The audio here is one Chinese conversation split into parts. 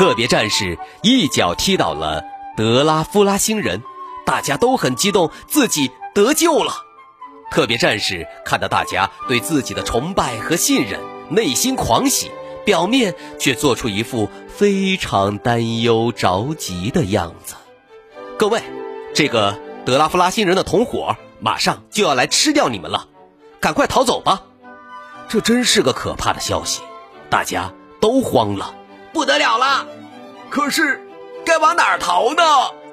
特别战士一脚踢倒了德拉夫拉星人，大家都很激动，自己得救了。特别战士看到大家对自己的崇拜和信任，内心狂喜，表面却做出一副非常担忧着急的样子。各位，这个德拉夫拉星人的同伙马上就要来吃掉你们了，赶快逃走吧！这真是个可怕的消息，大家都慌了。不得了了！可是，该往哪儿逃呢？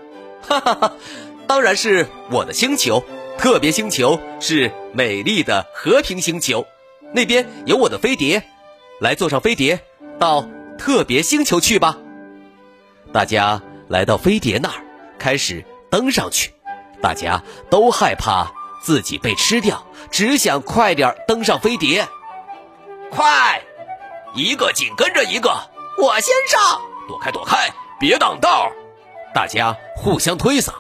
哈哈哈，当然是我的星球，特别星球是美丽的和平星球，那边有我的飞碟，来坐上飞碟到特别星球去吧。大家来到飞碟那儿，开始登上去，大家都害怕自己被吃掉，只想快点登上飞碟。快，一个紧跟着一个。我先上，躲开躲开，别挡道！大家互相推搡，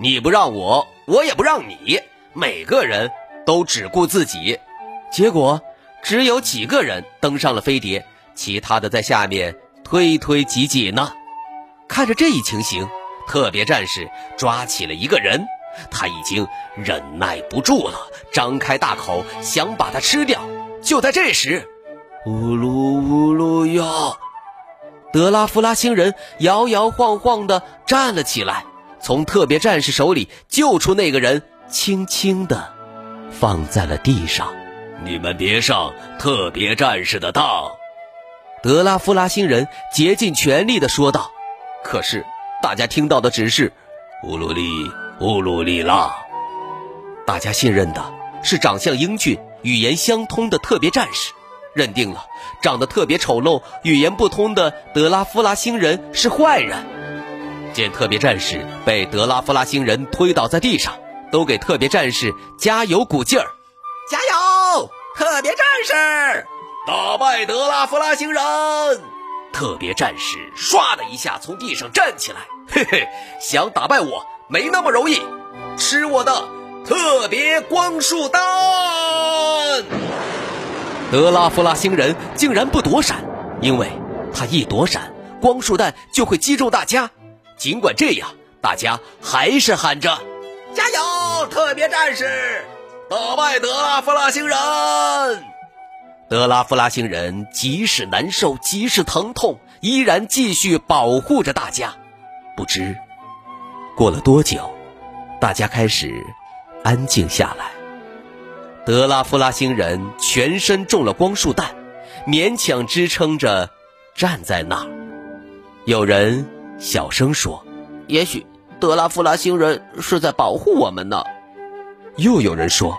你不让我，我也不让你，每个人都只顾自己，结果只有几个人登上了飞碟，其他的在下面推推挤挤呢。看着这一情形，特别战士抓起了一个人，他已经忍耐不住了，张开大口想把他吃掉。就在这时，呜噜呜噜呀！德拉夫拉星人摇摇晃晃地站了起来，从特别战士手里救出那个人，轻轻地放在了地上。你们别上特别战士的当！德拉夫拉星人竭尽全力地说道。可是大家听到的只是“乌鲁里乌鲁里拉”。大家信任的是长相英俊、语言相通的特别战士。认定了长得特别丑陋、语言不通的德拉夫拉星人是坏人。见特别战士被德拉夫拉星人推倒在地上，都给特别战士加油鼓劲儿：“加油，特别战士，打败德拉夫拉星人！”特别战士唰的一下从地上站起来，嘿嘿，想打败我没那么容易，吃我的特别光束刀！德拉夫拉星人竟然不躲闪，因为他一躲闪，光束弹就会击中大家。尽管这样，大家还是喊着：“加油，特别战士，打败德拉夫拉星人！”德拉夫拉星人即使难受，即使疼痛，依然继续保护着大家。不知过了多久，大家开始安静下来。德拉夫拉星人全身中了光束弹，勉强支撑着站在那儿。有人小声说：“也许德拉夫拉星人是在保护我们呢。”又有人说：“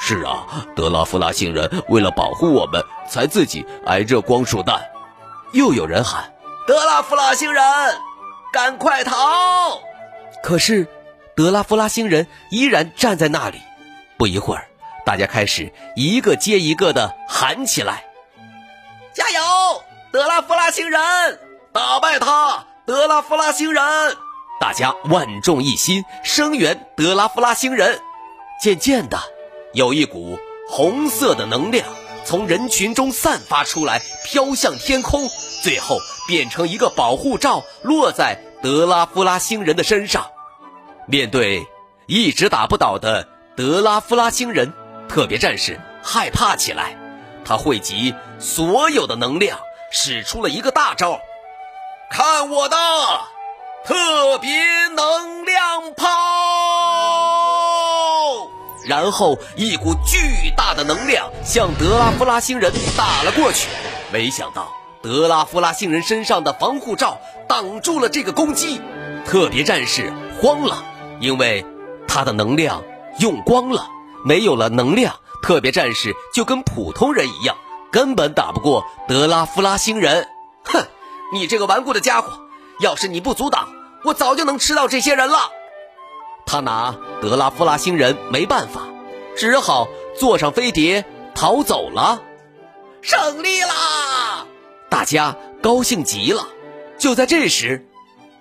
是啊，德拉夫拉星人为了保护我们，才自己挨着光束弹。”又有人喊：“德拉夫拉星人，赶快逃！”可是，德拉夫拉星人依然站在那里。不一会儿。大家开始一个接一个的喊起来：“加油，德拉夫拉星人，打败他，德拉夫拉星人！”大家万众一心，声援德拉夫拉星人。渐渐的，有一股红色的能量从人群中散发出来，飘向天空，最后变成一个保护罩，落在德拉夫拉星人的身上。面对一直打不倒的德拉夫拉星人。特别战士害怕起来，他汇集所有的能量，使出了一个大招。看我的特别能量炮！然后一股巨大的能量向德拉夫拉星人打了过去。没想到德拉夫拉星人身上的防护罩挡住了这个攻击，特别战士慌了，因为他的能量用光了。没有了能量，特别战士就跟普通人一样，根本打不过德拉夫拉星人。哼，你这个顽固的家伙！要是你不阻挡，我早就能吃到这些人了。他拿德拉夫拉星人没办法，只好坐上飞碟逃走了。胜利啦！大家高兴极了。就在这时，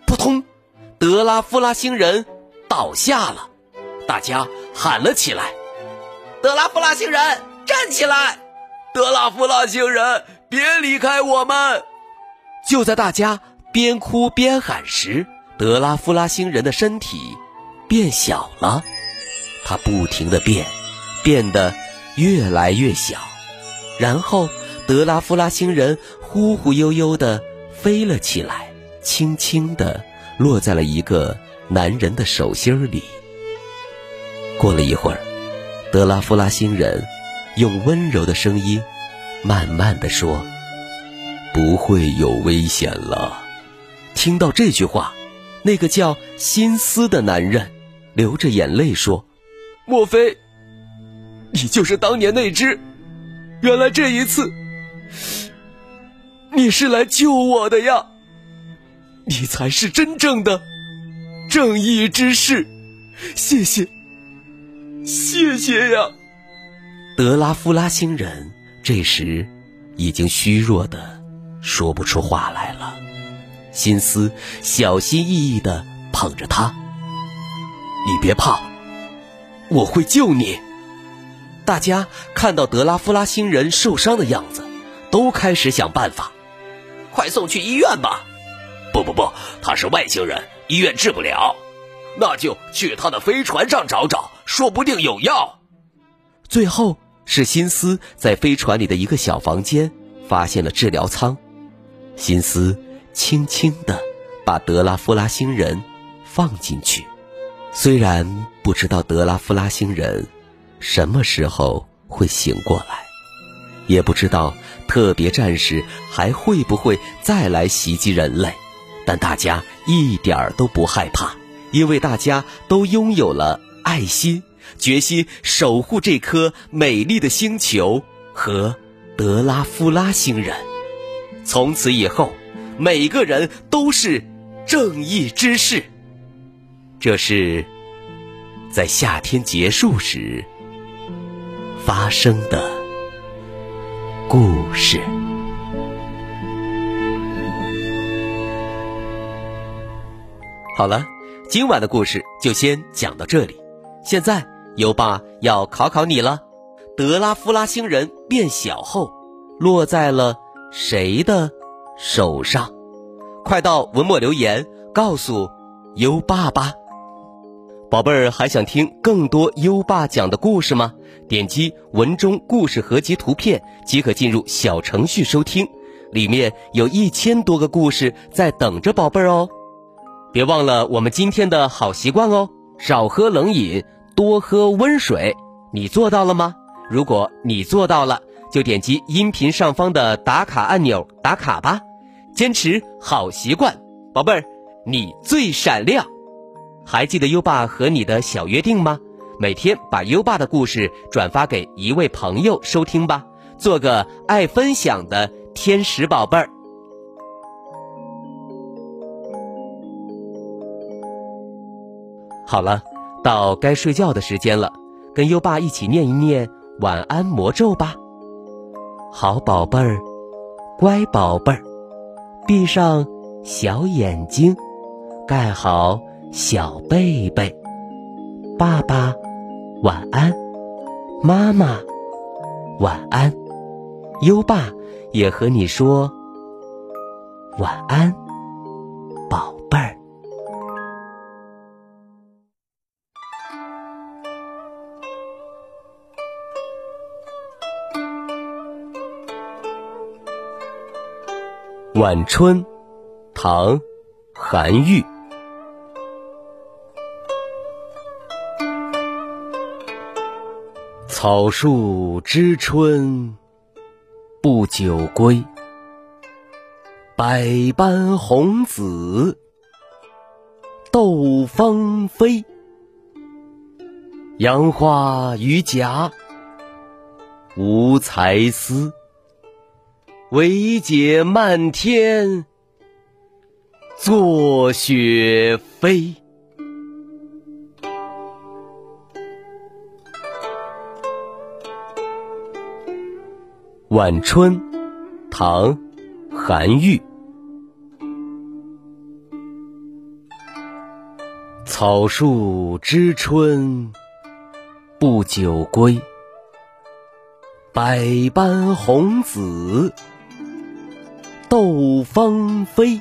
扑通，德拉夫拉星人倒下了。大家喊了起来：“德拉夫拉星人，站起来！德拉夫拉星人，别离开我们！”就在大家边哭边喊时，德拉夫拉星人的身体变小了，他不停的变，变得越来越小，然后德拉夫拉星人忽忽悠悠的飞了起来，轻轻的落在了一个男人的手心里。过了一会儿，德拉夫拉星人用温柔的声音慢慢的说：“不会有危险了。”听到这句话，那个叫辛斯的男人流着眼泪说：“莫非你就是当年那只？原来这一次你是来救我的呀！你才是真正的正义之士，谢谢。”谢谢呀，德拉夫拉星人这时已经虚弱的说不出话来了。心思小心翼翼的捧着他，你别怕，我会救你。大家看到德拉夫拉星人受伤的样子，都开始想办法，快送去医院吧。不不不，他是外星人，医院治不了。那就去他的飞船上找找，说不定有药。最后是辛斯在飞船里的一个小房间发现了治疗舱，辛斯轻轻地把德拉夫拉星人放进去。虽然不知道德拉夫拉星人什么时候会醒过来，也不知道特别战士还会不会再来袭击人类，但大家一点儿都不害怕。因为大家都拥有了爱心，决心守护这颗美丽的星球和德拉夫拉星人。从此以后，每个人都是正义之士。这是在夏天结束时发生的故事。好了。今晚的故事就先讲到这里。现在优爸要考考你了：德拉夫拉星人变小后，落在了谁的手上？快到文末留言告诉优爸吧。宝贝儿，还想听更多优爸讲的故事吗？点击文中故事合集图片即可进入小程序收听，里面有一千多个故事在等着宝贝儿哦。别忘了我们今天的好习惯哦，少喝冷饮，多喝温水。你做到了吗？如果你做到了，就点击音频上方的打卡按钮打卡吧。坚持好习惯，宝贝儿，你最闪亮。还记得优爸和你的小约定吗？每天把优爸的故事转发给一位朋友收听吧，做个爱分享的天使宝贝儿。好了，到该睡觉的时间了，跟优爸一起念一念晚安魔咒吧。好宝贝儿，乖宝贝儿，闭上小眼睛，盖好小被被。爸爸晚安，妈妈晚安，优爸也和你说晚安，晚春，唐，韩愈。草树知春不久归，百般红紫斗芳菲。杨花榆荚，无才思。惟解漫天，作雪飞。晚春，唐·韩愈。草树知春不久归，百般红紫斗芳菲。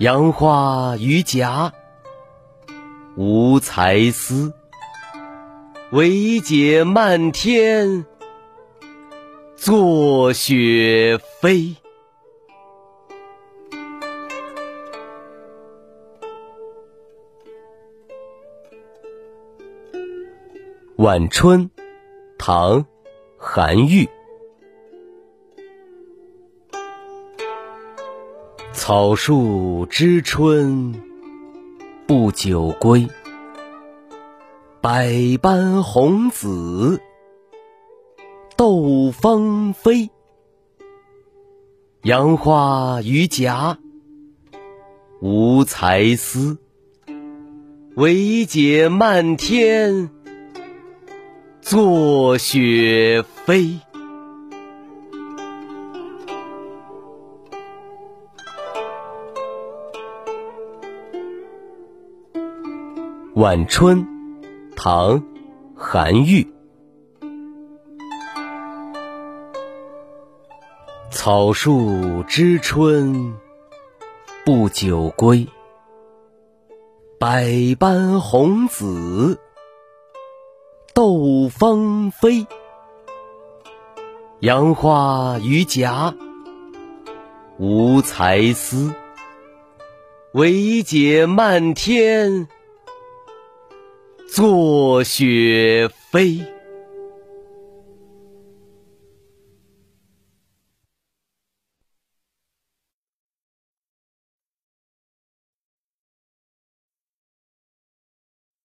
杨花榆荚无才思，惟解漫天。作雪飞。晚春，唐·韩愈。草树知春不久归，百般红紫。斗芳菲，杨花榆荚无才思，惟解漫天，作雪飞。晚春，唐·韩愈。草树知春不久归，百般红紫斗芳菲。杨花榆荚无才思，惟解漫天，作雪飞。